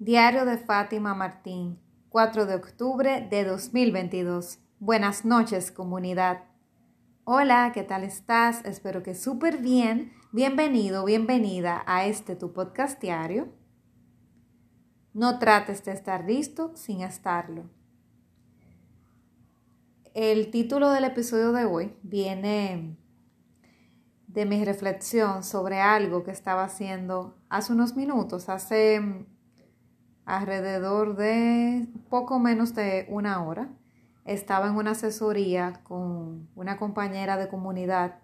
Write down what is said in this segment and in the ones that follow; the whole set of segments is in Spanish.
Diario de Fátima Martín, 4 de octubre de 2022. Buenas noches, comunidad. Hola, ¿qué tal estás? Espero que súper bien. Bienvenido, bienvenida a este tu podcast diario. No trates de estar listo sin estarlo. El título del episodio de hoy viene de mi reflexión sobre algo que estaba haciendo hace unos minutos, hace alrededor de poco menos de una hora. Estaba en una asesoría con una compañera de comunidad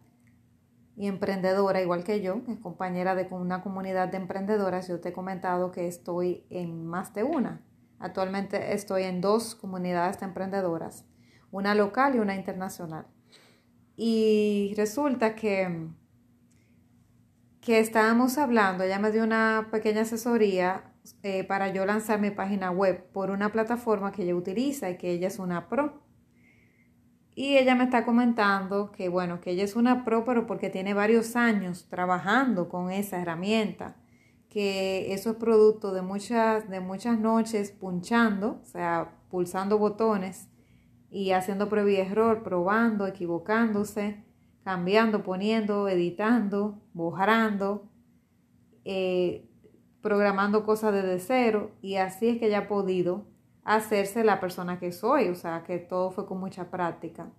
y emprendedora, igual que yo, es compañera de una comunidad de emprendedoras. Yo te he comentado que estoy en más de una. Actualmente estoy en dos comunidades de emprendedoras, una local y una internacional. Y resulta que, que estábamos hablando, ella me dio una pequeña asesoría eh, para yo lanzar mi página web por una plataforma que ella utiliza y que ella es una pro. Y ella me está comentando que, bueno, que ella es una pro, pero porque tiene varios años trabajando con esa herramienta, que eso es producto de muchas, de muchas noches punchando, o sea, pulsando botones y haciendo prueba y error, probando, equivocándose, cambiando, poniendo, editando, borrando, eh, programando cosas desde cero y así es que ella ha podido hacerse la persona que soy, o sea, que todo fue con mucha práctica.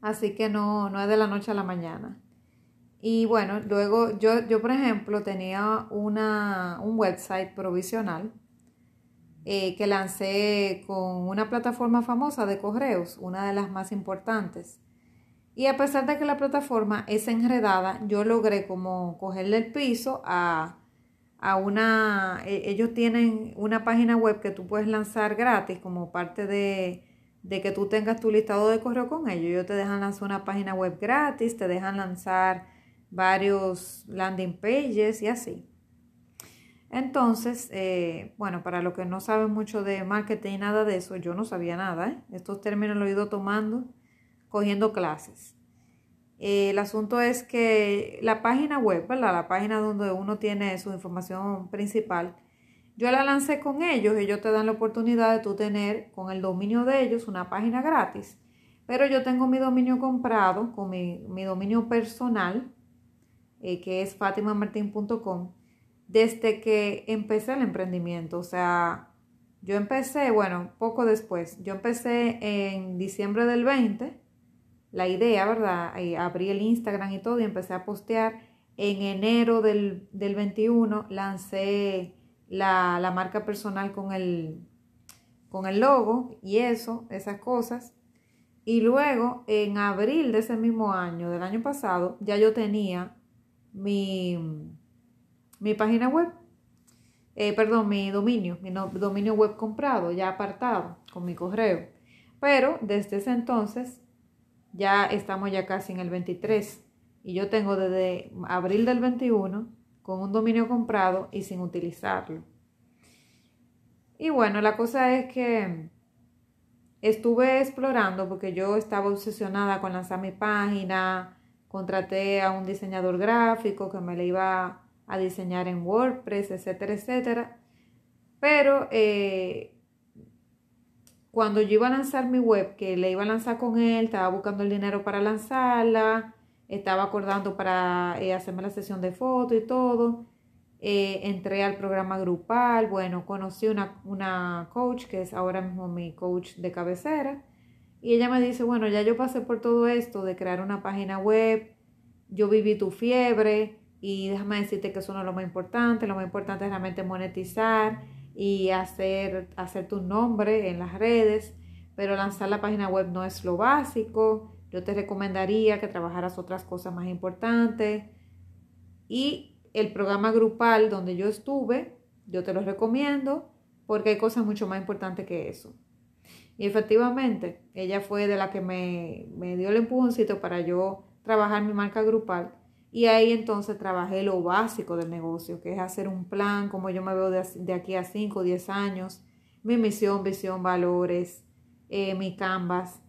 Así que no, no es de la noche a la mañana. Y bueno, luego yo, yo por ejemplo, tenía una, un website provisional eh, que lancé con una plataforma famosa de correos, una de las más importantes. Y a pesar de que la plataforma es enredada, yo logré como cogerle el piso a a una, e, ellos tienen una página web que tú puedes lanzar gratis como parte de, de que tú tengas tu listado de correo con ellos. Ellos te dejan lanzar una página web gratis, te dejan lanzar varios landing pages y así. Entonces, eh, bueno, para los que no saben mucho de marketing y nada de eso, yo no sabía nada. ¿eh? Estos términos los he ido tomando, cogiendo clases. Eh, el asunto es que la página web, La página donde uno tiene su información principal, yo la lancé con ellos, ellos te dan la oportunidad de tú tener con el dominio de ellos una página gratis. Pero yo tengo mi dominio comprado con mi, dominio personal, eh, que es fatimamartin.com, desde que empecé el emprendimiento. O sea, yo empecé, bueno, poco después, yo empecé en diciembre del 20 la idea, ¿verdad? abrí el Instagram y todo y empecé a postear. En enero del, 21 lancé la, marca personal con el, con el logo y eso, esas cosas. Y luego, en abril de ese mismo año, del año pasado, ya yo tenía mi, mi página web, eh, perdón, mi dominio, mi dominio web comprado, ya apartado con mi correo. Pero desde ese entonces ya estamos ya casi en el 23 y yo tengo desde abril del 21 con un dominio comprado y sin utilizarlo. Y bueno, la cosa es que estuve explorando porque yo estaba obsesionada con lanzar mi página, contraté a un diseñador gráfico que me le iba a diseñar en WordPress, etcétera, etcétera. Pero eh, cuando yo iba a lanzar mi web, que le iba a lanzar con él, estaba buscando el dinero para lanzarla, estaba acordando para eh, hacerme la sesión de fotos y todo. Eh, entré al programa grupal, bueno, conocí una, una coach que es ahora mismo mi coach de cabecera. Y ella me dice, bueno, ya yo pasé por todo esto de crear una página web, yo viví tu fiebre y déjame decirte que eso no es lo más importante, lo más importante es realmente monetizar y hacer, hacer tu nombre en las redes, pero lanzar la página web no es lo básico. Yo te recomendaría que trabajaras otras cosas más importantes. Y el programa grupal donde yo estuve, yo te lo recomiendo porque hay cosas mucho más importantes que eso. Y efectivamente, ella fue de la que me, me dio el empujoncito para yo trabajar mi marca grupal y ahí entonces trabajé lo básico del negocio, que es hacer un plan, como yo me veo de, aquí a 5 o 10 años, mi misión, visión, valores, eh, mi canvas,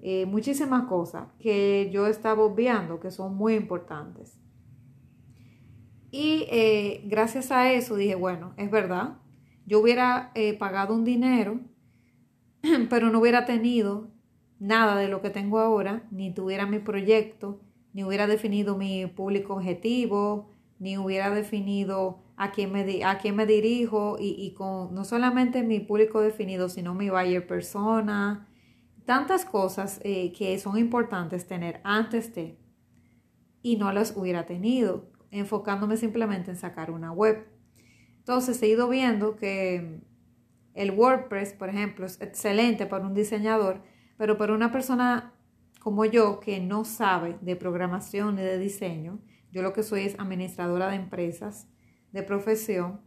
eh, muchísimas cosas que yo estaba obviando que son muy importantes. Y eh, gracias a eso dije, bueno, es verdad, yo hubiera eh, pagado un dinero, pero no hubiera tenido nada de lo que tengo ahora, ni tuviera mi proyecto, ni hubiera definido mi público objetivo, ni hubiera definido a quién me, a quién me dirijo y, con no solamente mi público definido, sino mi buyer persona, tantas cosas eh, que son importantes tener antes de y no las hubiera tenido, enfocándome simplemente en sacar una web. Entonces he ido viendo que el WordPress, por ejemplo, es excelente para un diseñador, pero para una persona como yo que no sabe de programación ni de diseño, yo lo que soy es administradora de empresas de profesión,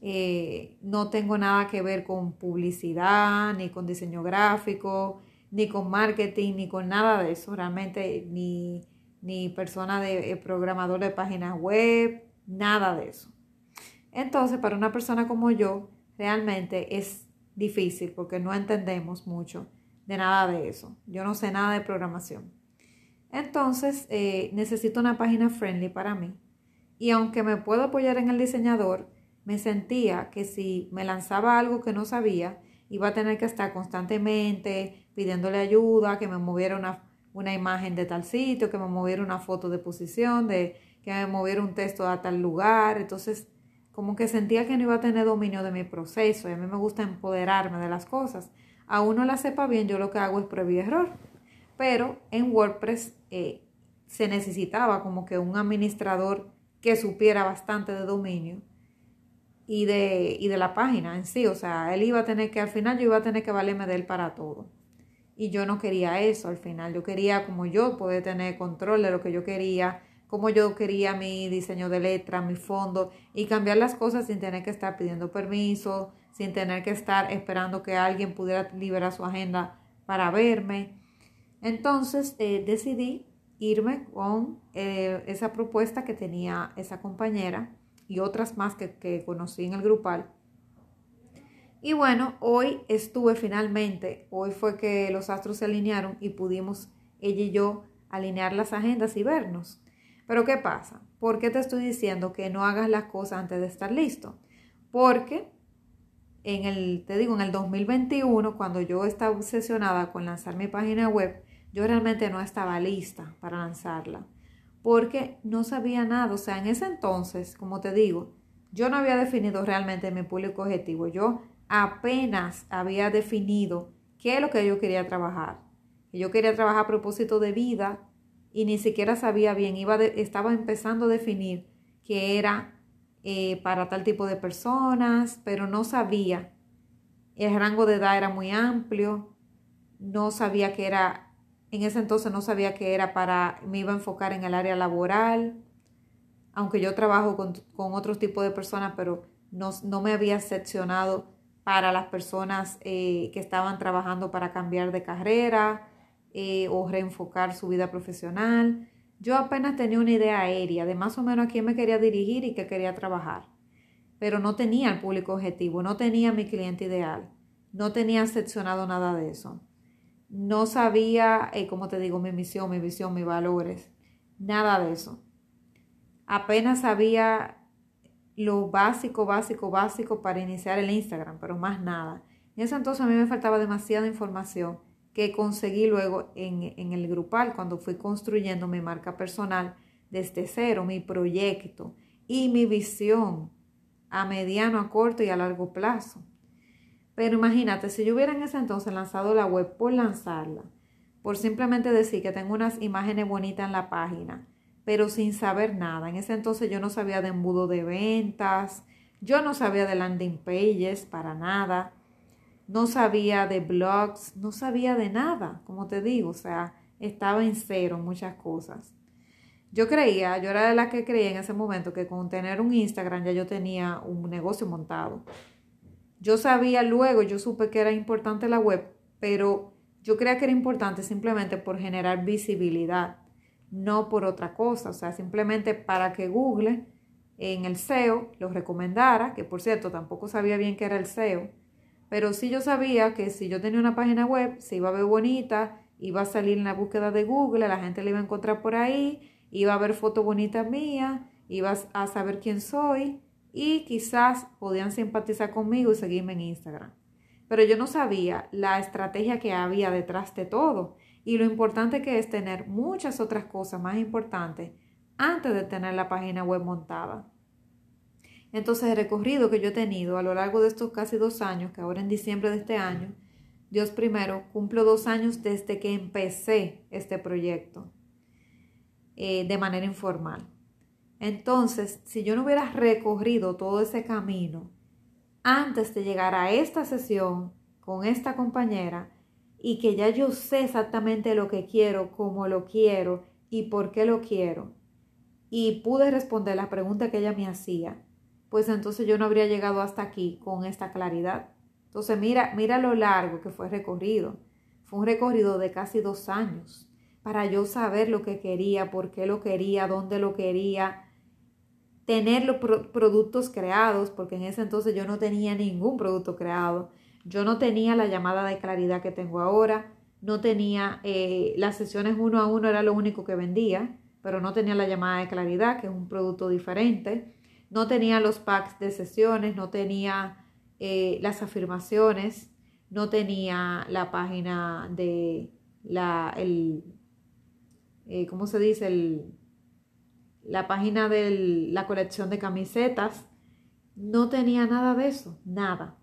eh, no tengo nada que ver con publicidad, ni con diseño gráfico, ni con marketing, ni con nada de eso, realmente ni, ni persona de eh, programador de páginas web, nada de eso. Entonces, para una persona como yo, realmente es difícil porque no entendemos mucho de nada de eso. Yo no sé nada de programación. Entonces, eh, necesito una página friendly para mí. Y aunque me puedo apoyar en el diseñador, me sentía que si me lanzaba algo que no sabía, iba a tener que estar constantemente pidiéndole ayuda, que me moviera una, una imagen de tal sitio, que me moviera una foto de posición, de que me moviera un texto a tal lugar. Entonces, como que sentía que no iba a tener dominio de mi proceso y a mí me gusta empoderarme de las cosas a uno la sepa bien, yo lo que hago es prueba error. Pero en WordPress eh, se necesitaba como que un administrador que supiera bastante de dominio y de, y de la página en sí. O sea, él iba a tener que, al final yo iba a tener que valerme de él para todo. Y yo no quería eso al final. Yo quería como yo poder tener control de lo que yo quería, como yo quería mi diseño de letra, mi fondo y cambiar las cosas sin tener que estar pidiendo permiso, sin tener que estar esperando que alguien pudiera liberar su agenda para verme. Entonces eh, decidí irme con eh, esa propuesta que tenía esa compañera y otras más que, que conocí en el grupal. Y bueno, hoy estuve finalmente, hoy fue que los astros se alinearon y pudimos ella y yo alinear las agendas y vernos. Pero ¿qué pasa? ¿Por qué te estoy diciendo que no hagas las cosas antes de estar listo? Porque en el, te digo, en el 2021, cuando yo estaba obsesionada con lanzar mi página web, yo realmente no estaba lista para lanzarla, porque no sabía nada. O sea, en ese entonces, como te digo, yo no había definido realmente mi público objetivo. Yo apenas había definido qué es lo que yo quería trabajar. Yo quería trabajar a propósito de vida y ni siquiera sabía bien, iba estaba empezando a definir qué era eh, para tal tipo de personas, pero no sabía. El rango de edad era muy amplio, no sabía que era, en ese entonces no sabía que era para, me iba a enfocar en el área laboral, aunque yo trabajo con, con otros de personas, pero no, no, me había seccionado para las personas eh, que estaban trabajando para cambiar de carrera eh, o reenfocar su vida profesional. Yo apenas tenía una idea aérea de más o menos a quién me quería dirigir y qué quería trabajar, pero no tenía el público objetivo, no tenía mi cliente ideal, no tenía seccionado nada de eso. No sabía, eh, como te digo, mi misión, mi visión, mis valores, nada de eso. Apenas sabía lo básico, básico, básico para iniciar el Instagram, pero más nada. En ese entonces a mí me faltaba demasiada información que conseguí luego en, el grupal cuando fui construyendo mi marca personal desde cero, mi proyecto y mi visión a mediano, a corto y a largo plazo. Pero imagínate, si yo hubiera en ese entonces lanzado la web por lanzarla, por simplemente decir que tengo unas imágenes bonitas en la página, pero sin saber nada. En ese entonces yo no sabía de embudo de ventas, yo no sabía de landing pages para nada no sabía de blogs, no sabía de nada, como te digo, o sea, estaba en cero muchas cosas. Yo creía, yo era de la que creía en ese momento que con tener un Instagram ya yo tenía un negocio montado. Yo sabía luego, yo supe que era importante la web, pero yo creía que era importante simplemente por generar visibilidad, no por otra cosa, o sea, simplemente para que Google en el SEO lo recomendara, que por cierto tampoco sabía bien qué era el SEO, pero sí yo sabía que si yo tenía una página web, se iba a ver bonita, iba a salir en la búsqueda de Google, la gente la iba a encontrar por ahí, iba a ver fotos bonitas mías, iba a saber quién soy y quizás podían simpatizar conmigo y seguirme en Instagram. Pero yo no sabía la estrategia que había detrás de todo y lo importante que es tener muchas otras cosas más importantes antes de tener la página web montada. Entonces el recorrido que yo he tenido a lo largo de estos casi dos años, que ahora en diciembre de este año, Dios primero, cumplo dos años desde que empecé este proyecto eh, de manera informal. Entonces, si yo no hubiera recorrido todo ese camino antes de llegar a esta sesión con esta compañera y que ya yo sé exactamente lo que quiero, cómo lo quiero y por qué lo quiero, y pude responder la pregunta que ella me hacía, pues entonces yo no habría llegado hasta aquí con esta claridad. Entonces mira, mira lo largo que fue recorrido. Fue un recorrido de casi dos años para yo saber lo que quería, por qué lo quería, dónde lo quería, tener los productos creados, porque en ese entonces yo no tenía ningún producto creado. Yo no tenía la llamada de claridad que tengo ahora, no tenía eh, las sesiones uno a uno, era lo único que vendía, pero no tenía la llamada de claridad, que es un producto diferente no tenía los packs de sesiones, no tenía eh, las afirmaciones, no tenía la página de la, el, eh, ¿cómo se dice? El, la página de la colección de camisetas, no tenía nada de eso, nada.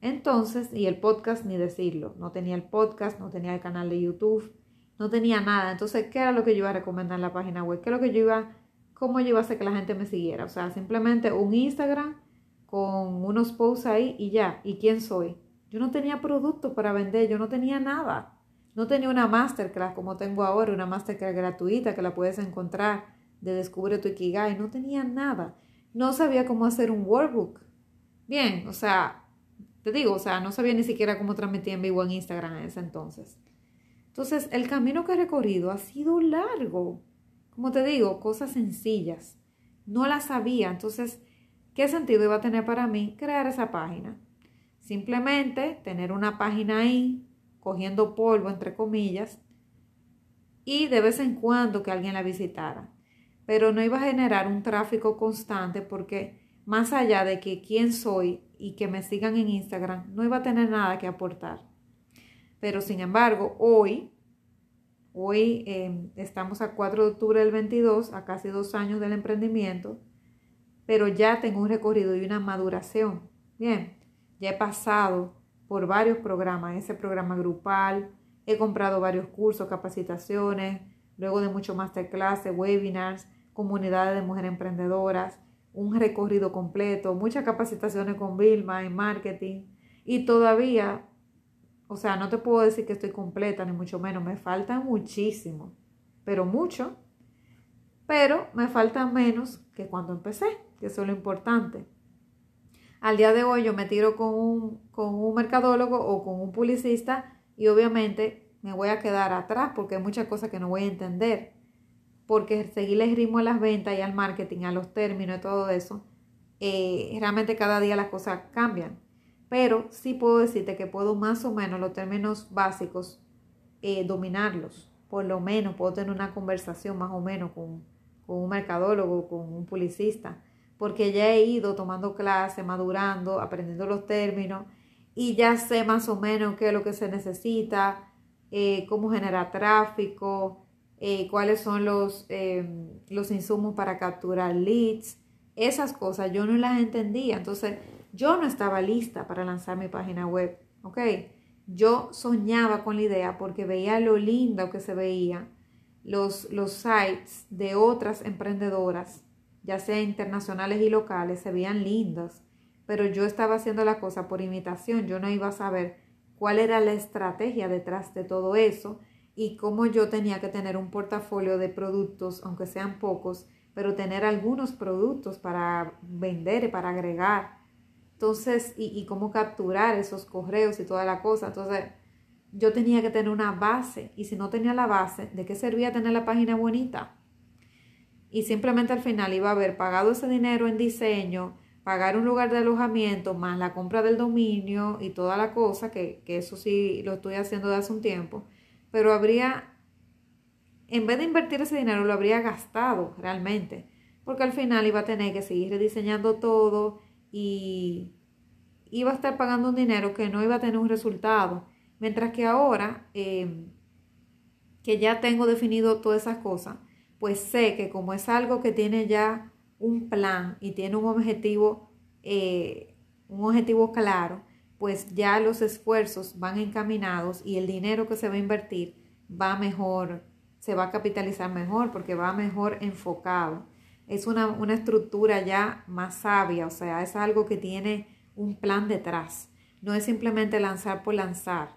Entonces, y el podcast, ni decirlo, no tenía el podcast, no tenía el canal de YouTube, no tenía nada. Entonces, ¿qué era lo que yo iba a recomendar en la página web? ¿Qué es lo que yo iba cómo yo a que la gente me siguiera. O sea, simplemente un Instagram con unos posts ahí y ya. ¿Y quién soy? Yo no tenía producto para vender, yo no tenía nada. No tenía una masterclass como tengo ahora, una masterclass gratuita que la puedes encontrar de Descubre tu Ikigai. No tenía nada. No sabía cómo hacer un workbook. Bien, o sea, te digo, o sea, no sabía ni siquiera cómo transmitir en vivo en Instagram en ese entonces. Entonces, el camino que he recorrido ha sido largo. Como te digo, cosas sencillas. No las sabía. Entonces, ¿qué sentido iba a tener para mí crear esa página? Simplemente tener una página ahí, cogiendo polvo, entre comillas, y de vez en cuando que alguien la visitara. Pero no iba a generar un tráfico constante porque más allá de que quién soy y que me sigan en Instagram, no iba a tener nada que aportar. Pero sin embargo, hoy Hoy em, estamos a 4 de octubre del 22, a casi dos años del emprendimiento, pero ya tengo un recorrido y una maduración. Bien, ya he pasado por varios programas, ese programa grupal, he comprado varios cursos, capacitaciones, luego de muchos masterclasses, webinars, comunidades de mujeres emprendedoras, un recorrido completo, muchas capacitaciones con Vilma en marketing y todavía o sea, no te puedo decir que estoy completa, ni mucho menos. Me falta muchísimo, pero mucho. Pero me falta menos que cuando empecé, que eso es lo importante. Al día de hoy yo me tiro con un, con un mercadólogo o con un publicista y obviamente me voy a quedar atrás porque hay muchas cosas que no voy a entender. Porque seguirle el ritmo a las ventas y al marketing, a los términos y todo eso, eh, realmente cada día las cosas cambian pero sí puedo decirte que puedo más o menos los términos básicos eh, dominarlos. Por lo menos puedo tener una conversación más o menos con, con un mercadólogo, con un publicista, porque ya he ido tomando clases, madurando, aprendiendo los términos y ya sé más o menos qué es lo que se necesita, eh, cómo generar tráfico, eh, cuáles son los, los insumos para capturar leads. Esas cosas yo no las entendía. Entonces, yo no estaba lista para lanzar mi página web, ¿ok? Yo soñaba con la idea porque veía lo lindo que se veía los, los sites de otras emprendedoras, ya sea internacionales y locales, se veían lindos, pero yo estaba haciendo la cosa por imitación, yo no iba a saber cuál era la estrategia detrás de todo eso y cómo yo tenía que tener un portafolio de productos, aunque sean pocos, pero tener algunos productos para vender y para agregar entonces, y, cómo capturar esos correos y toda la cosa. Entonces, yo tenía que tener una base. Y si no tenía la base, ¿de qué servía tener la página bonita? Y simplemente al final iba a haber pagado ese dinero en diseño, pagar un lugar de alojamiento, más la compra del dominio y toda la cosa, que, que eso sí lo estoy haciendo de hace un tiempo. Pero habría, en vez de invertir ese dinero, lo habría gastado realmente porque al final iba a tener que seguir rediseñando todo y iba a estar pagando un dinero que no iba a tener un resultado. Mientras que ahora, em, que ya tengo definido todas esas cosas, pues sé que como es algo que tiene ya un plan y tiene un objetivo, eh, un objetivo claro, pues ya los esfuerzos van encaminados y el dinero que se va a invertir va mejor, se va a capitalizar mejor porque va mejor enfocado. Es una, una estructura ya más sabia, o sea, es algo que tiene un plan detrás. No es simplemente lanzar por lanzar.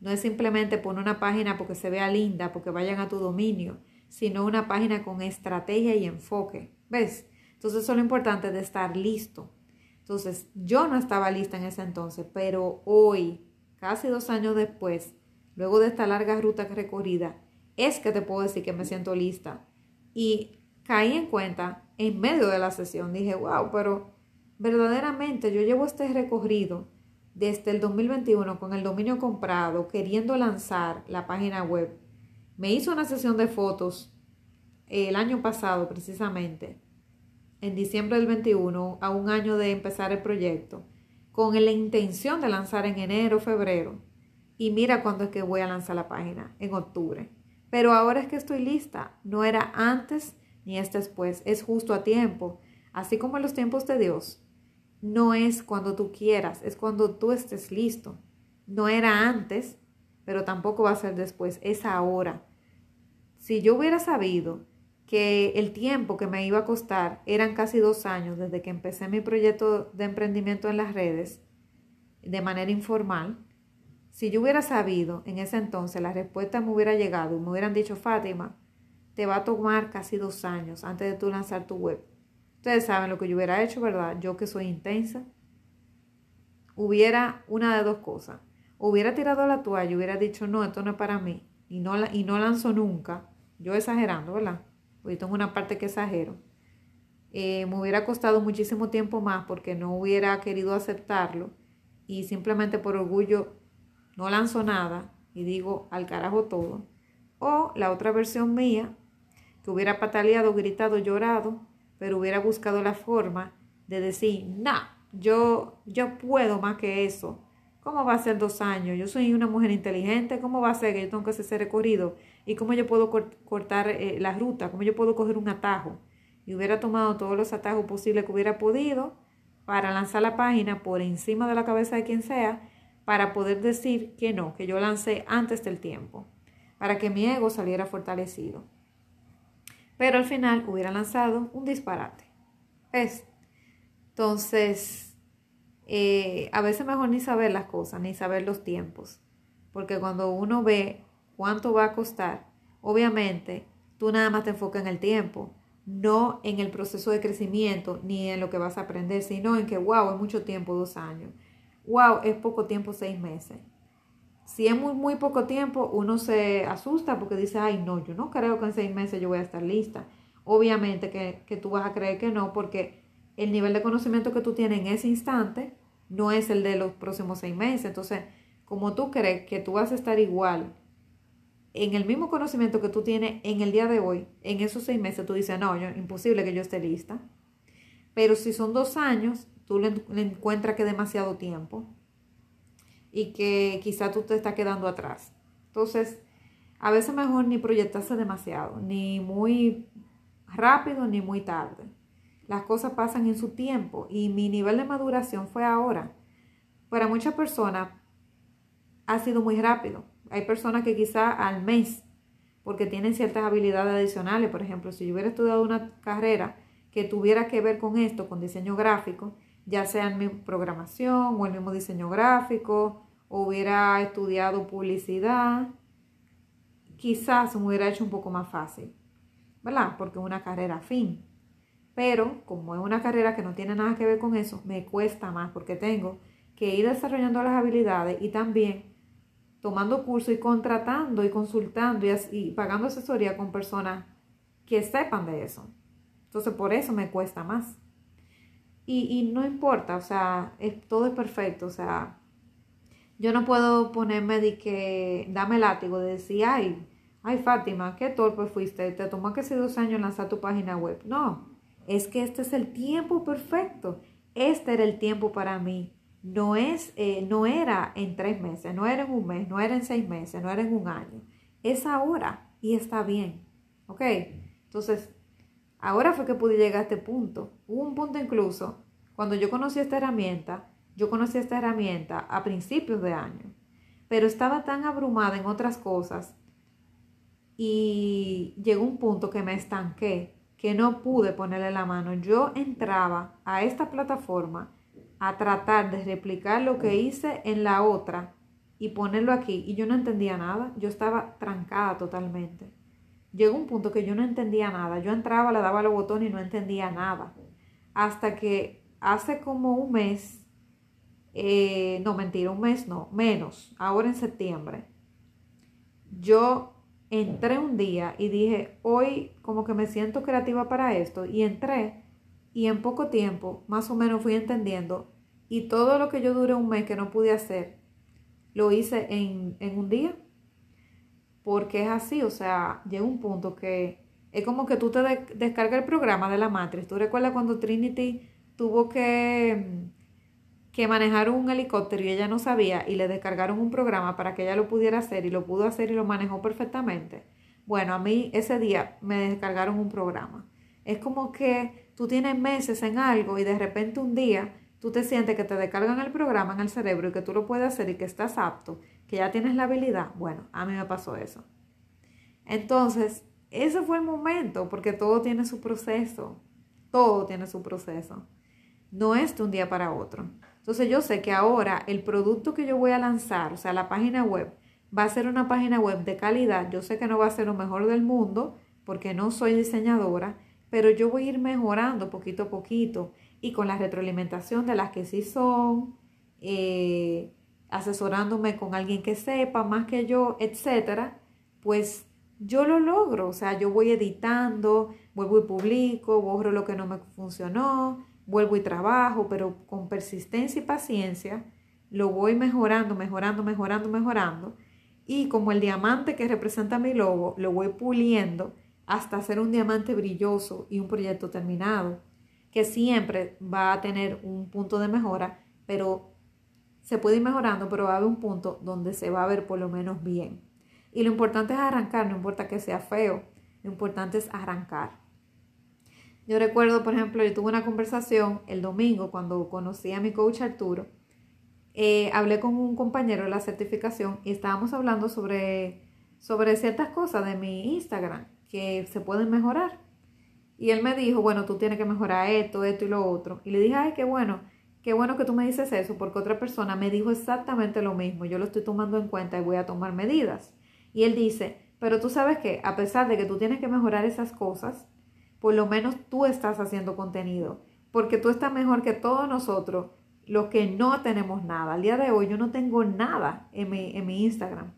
No es simplemente poner una página porque se vea linda, porque vayan a tu dominio, sino una página con estrategia y enfoque. ¿Ves? Entonces eso es lo importante de estar listo. Entonces yo no estaba lista en ese entonces, pero hoy, casi dos años después, luego de esta larga ruta recorrida, es que te puedo decir que me siento lista. Y caí en cuenta en medio de la sesión, dije, wow, pero verdaderamente yo llevo este recorrido desde el 2021 con el dominio comprado, queriendo lanzar la página web. Me hizo una sesión de fotos el año pasado precisamente, en diciembre del 21, a un año de empezar el proyecto, con la intención de lanzar en enero, febrero. Y mira cuándo es que voy a lanzar la página, en octubre. Pero ahora es que estoy lista, no era antes ni es después, es justo a tiempo, así como en los tiempos de Dios no es cuando tú quieras, es cuando tú estés listo. No era antes, pero tampoco va a ser después, es ahora. Si yo hubiera sabido que el tiempo que me iba a costar eran casi dos años desde que empecé mi proyecto de emprendimiento en las redes de manera informal, si yo hubiera sabido en ese entonces, la respuesta me hubiera llegado me hubieran dicho, Fátima, te va a tomar casi dos años antes de tú lanzar tu web. Ustedes saben lo que yo hubiera hecho, ¿verdad? Yo que soy intensa. Hubiera una de dos cosas. Hubiera tirado la toalla, hubiera dicho, no, esto no es para mí. Y no, y no lanzo nunca. Yo exagerando, ¿verdad? Porque tengo una parte que exagero. Eh, me hubiera costado muchísimo tiempo más porque no hubiera querido aceptarlo. Y simplemente por orgullo no lanzo nada y digo al carajo todo. O la otra versión mía, que hubiera pataleado, gritado, llorado pero hubiera buscado la forma de decir, no, yo, yo puedo más que eso. ¿Cómo va a ser dos años? Yo soy una mujer inteligente. ¿Cómo va a ser que yo tengo que hacer ese recorrido? ¿Y cómo yo puedo cortar eh, la ruta? ¿Cómo yo puedo coger un atajo? Y hubiera tomado todos los atajos posibles que hubiera podido para lanzar la página por encima de la cabeza de quien sea, para poder decir que no, que yo lancé antes del tiempo, para que mi ego saliera fortalecido pero al final hubiera lanzado un disparate. ¿Ves? Entonces, eh, a veces mejor ni saber las cosas, ni saber los tiempos, porque cuando uno ve cuánto va a costar, obviamente tú nada más te enfocas en el tiempo, no en el proceso de crecimiento ni en lo que vas a aprender, sino en que, wow, es mucho tiempo, dos años. Wow, es poco tiempo, seis meses. Si es muy, muy poco tiempo, uno se asusta porque dice, ay, no, yo no creo que en seis meses yo voy a estar lista. Obviamente que, que tú vas a creer que no, porque el nivel de conocimiento que tú tienes en ese instante no es el de los próximos seis meses. Entonces, como tú crees que tú vas a estar igual en el mismo conocimiento que tú tienes en el día de hoy, en esos seis meses, tú dices, no, yo, imposible que yo esté lista. Pero si son dos años, tú le, le encuentras que demasiado tiempo y que quizá tú te estás quedando atrás. Entonces, a veces mejor ni proyectarse demasiado, ni muy rápido ni muy tarde. Las cosas pasan en su tiempo y mi nivel de maduración fue ahora. Para muchas personas ha sido muy rápido. Hay personas que quizá al mes, porque tienen ciertas habilidades adicionales, por ejemplo, si yo hubiera estudiado una carrera que tuviera que ver con esto, con diseño gráfico, ya sea en mi programación o el mismo diseño gráfico, hubiera estudiado publicidad, quizás me hubiera hecho un poco más fácil, ¿verdad? Porque es una carrera fin. Pero como es una carrera que no tiene nada que ver con eso, me cuesta más porque tengo que ir desarrollando las habilidades y también tomando curso y contratando y consultando y, pagando asesoría con personas que sepan de eso. Entonces por eso me cuesta más. Y, no importa, o sea, todo es perfecto, o sea, yo no puedo ponerme de que, dame látigo, de decir, ay, ay Fátima, qué torpe fuiste, te tomó hace dos años lanzar tu página web. No, es que este es el tiempo perfecto. Este era el tiempo para mí. No, es, eh, no era en tres meses, no era en un mes, no era en seis meses, no era en un año. Es ahora y está bien. ¿Ok? Entonces, ahora fue que pude llegar a este punto. Hubo un punto incluso, cuando yo conocí esta herramienta, yo conocí esta herramienta a principios de año, pero estaba tan abrumada en otras cosas y llegó un punto que me estanqué, que no pude ponerle la mano. Yo entraba a esta plataforma a tratar de replicar lo que hice en la otra y ponerlo aquí y yo no entendía nada, yo estaba trancada totalmente. Llegó un punto que yo no entendía nada, yo entraba, le daba los botones y no entendía nada. Hasta que hace como un mes, eh, no mentira, un mes no, menos, ahora en septiembre, yo entré un día y dije, hoy como que me siento creativa para esto y entré y en poco tiempo más o menos fui entendiendo y todo lo que yo duré un mes que no pude hacer, lo hice en, un día. Porque es así, o sea, llega un punto que es como que tú te descargas el programa de la matriz. ¿Tú recuerdas cuando Trinity tuvo que que manejar un helicóptero y ella no sabía y le descargaron un programa para que ella lo pudiera hacer y lo pudo hacer y lo manejó perfectamente. Bueno, a mí ese día me descargaron un programa. Es como que tú tienes meses en algo y de repente un día tú te sientes que te descargan el programa en el cerebro y que tú lo puedes hacer y que estás apto, que ya tienes la habilidad. Bueno, a mí me pasó eso. Entonces, ese fue el momento porque todo tiene su proceso. Todo tiene su proceso. No es de un día para otro. Entonces yo sé que ahora el producto que yo voy a lanzar, o sea, la página web, va a ser una página web de calidad. Yo sé que no va a ser lo mejor del mundo porque no soy diseñadora, pero yo voy a ir mejorando poquito a poquito y con la retroalimentación de las que sí son, eh, asesorándome con alguien que sepa más que yo, etcétera, pues yo lo logro. O sea, yo voy editando, vuelvo y publico, borro lo que no me funcionó, vuelvo y trabajo, pero con persistencia y paciencia lo voy mejorando, mejorando, mejorando, mejorando. Y como el diamante que representa mi logo, lo voy puliendo hasta hacer un diamante brilloso y un proyecto terminado, que siempre va a tener un punto de mejora, pero se puede ir mejorando, pero va a haber un punto donde se va a ver por lo menos bien. Y lo importante es arrancar, no importa que sea feo, lo importante es arrancar. Yo recuerdo, por ejemplo, yo tuve una conversación el domingo cuando conocí a mi coach Arturo. Eh, hablé con un compañero de la certificación y estábamos hablando sobre, sobre ciertas cosas de mi Instagram que se pueden mejorar. Y él me dijo, bueno, tú tienes que mejorar esto, esto y lo otro. Y le dije, ay, qué bueno, qué bueno que tú me dices eso, porque otra persona me dijo exactamente lo mismo. Yo lo estoy tomando en cuenta y voy a tomar medidas. Y él dice, pero tú sabes que a pesar de que tú tienes que mejorar esas cosas, por lo menos tú estás haciendo contenido, porque tú estás mejor que todos nosotros, los que no tenemos nada. Al día de hoy yo no tengo nada en mi, en mi Instagram.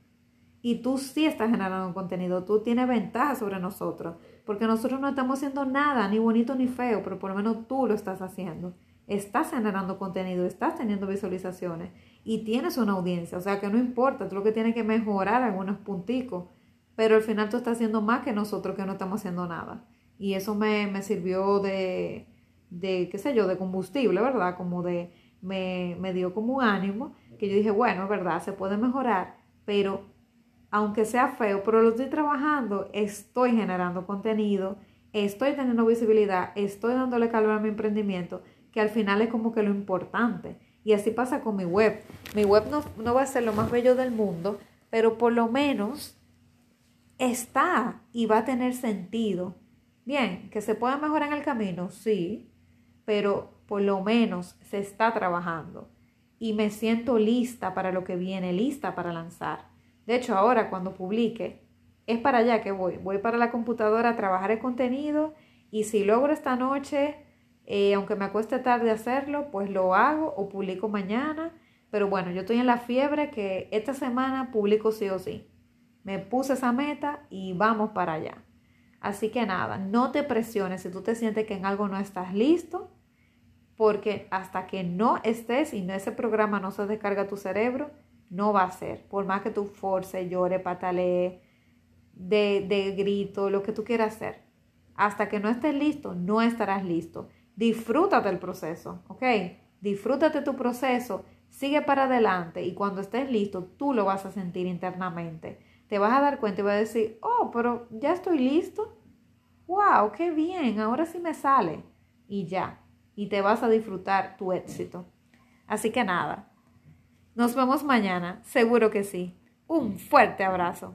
Y tú sí estás generando contenido, tú tienes ventaja sobre nosotros, porque nosotros no estamos haciendo nada, ni bonito ni feo, pero por lo menos tú lo estás haciendo. Estás generando contenido, estás teniendo visualizaciones y tienes una audiencia, o sea que no importa, tú lo que tienes que mejorar algunos punticos, pero al final tú estás haciendo más que nosotros que no estamos haciendo nada y eso me, sirvió de, de, qué sé yo, de combustible, ¿verdad? Como de, me, me dio como un ánimo que yo dije, bueno, ¿verdad? Se puede mejorar, pero aunque sea feo, pero lo estoy trabajando, estoy generando contenido, estoy teniendo visibilidad, estoy dándole calor a mi emprendimiento, que al final es como que lo importante. Y así pasa con mi web. Mi web no, no va a ser lo más bello del mundo, pero por lo menos está y va a tener sentido Bien, que se pueda mejorar en el camino, sí, pero por lo menos se está trabajando y me siento lista para lo que viene, lista para lanzar. De hecho, ahora cuando publique, es para allá que voy. Voy para la computadora a trabajar el contenido y si logro esta noche, eh, aunque me acueste tarde hacerlo, pues lo hago o publico mañana. Pero bueno, yo estoy en la fiebre que esta semana publico sí o sí. Me puse esa meta y vamos para allá. Así que nada, no te presiones si tú te sientes que en algo no estás listo, porque hasta que no estés y ese programa no se descarga tu cerebro, no va a ser. Por más que tú force, llore, patalee, de, de grito, lo que tú quieras hacer. Hasta que no estés listo, no estarás listo. Disfrútate el proceso, ¿ok? Disfrútate tu proceso, sigue para adelante y cuando estés listo, tú lo vas a sentir internamente. Te vas a dar cuenta y vas a decir, oh, pero ya estoy listo. ¡Wow! ¡Qué bien! Ahora sí me sale. Y ya. Y te vas a disfrutar tu éxito. Así que nada. Nos vemos mañana. Seguro que sí. Un fuerte abrazo.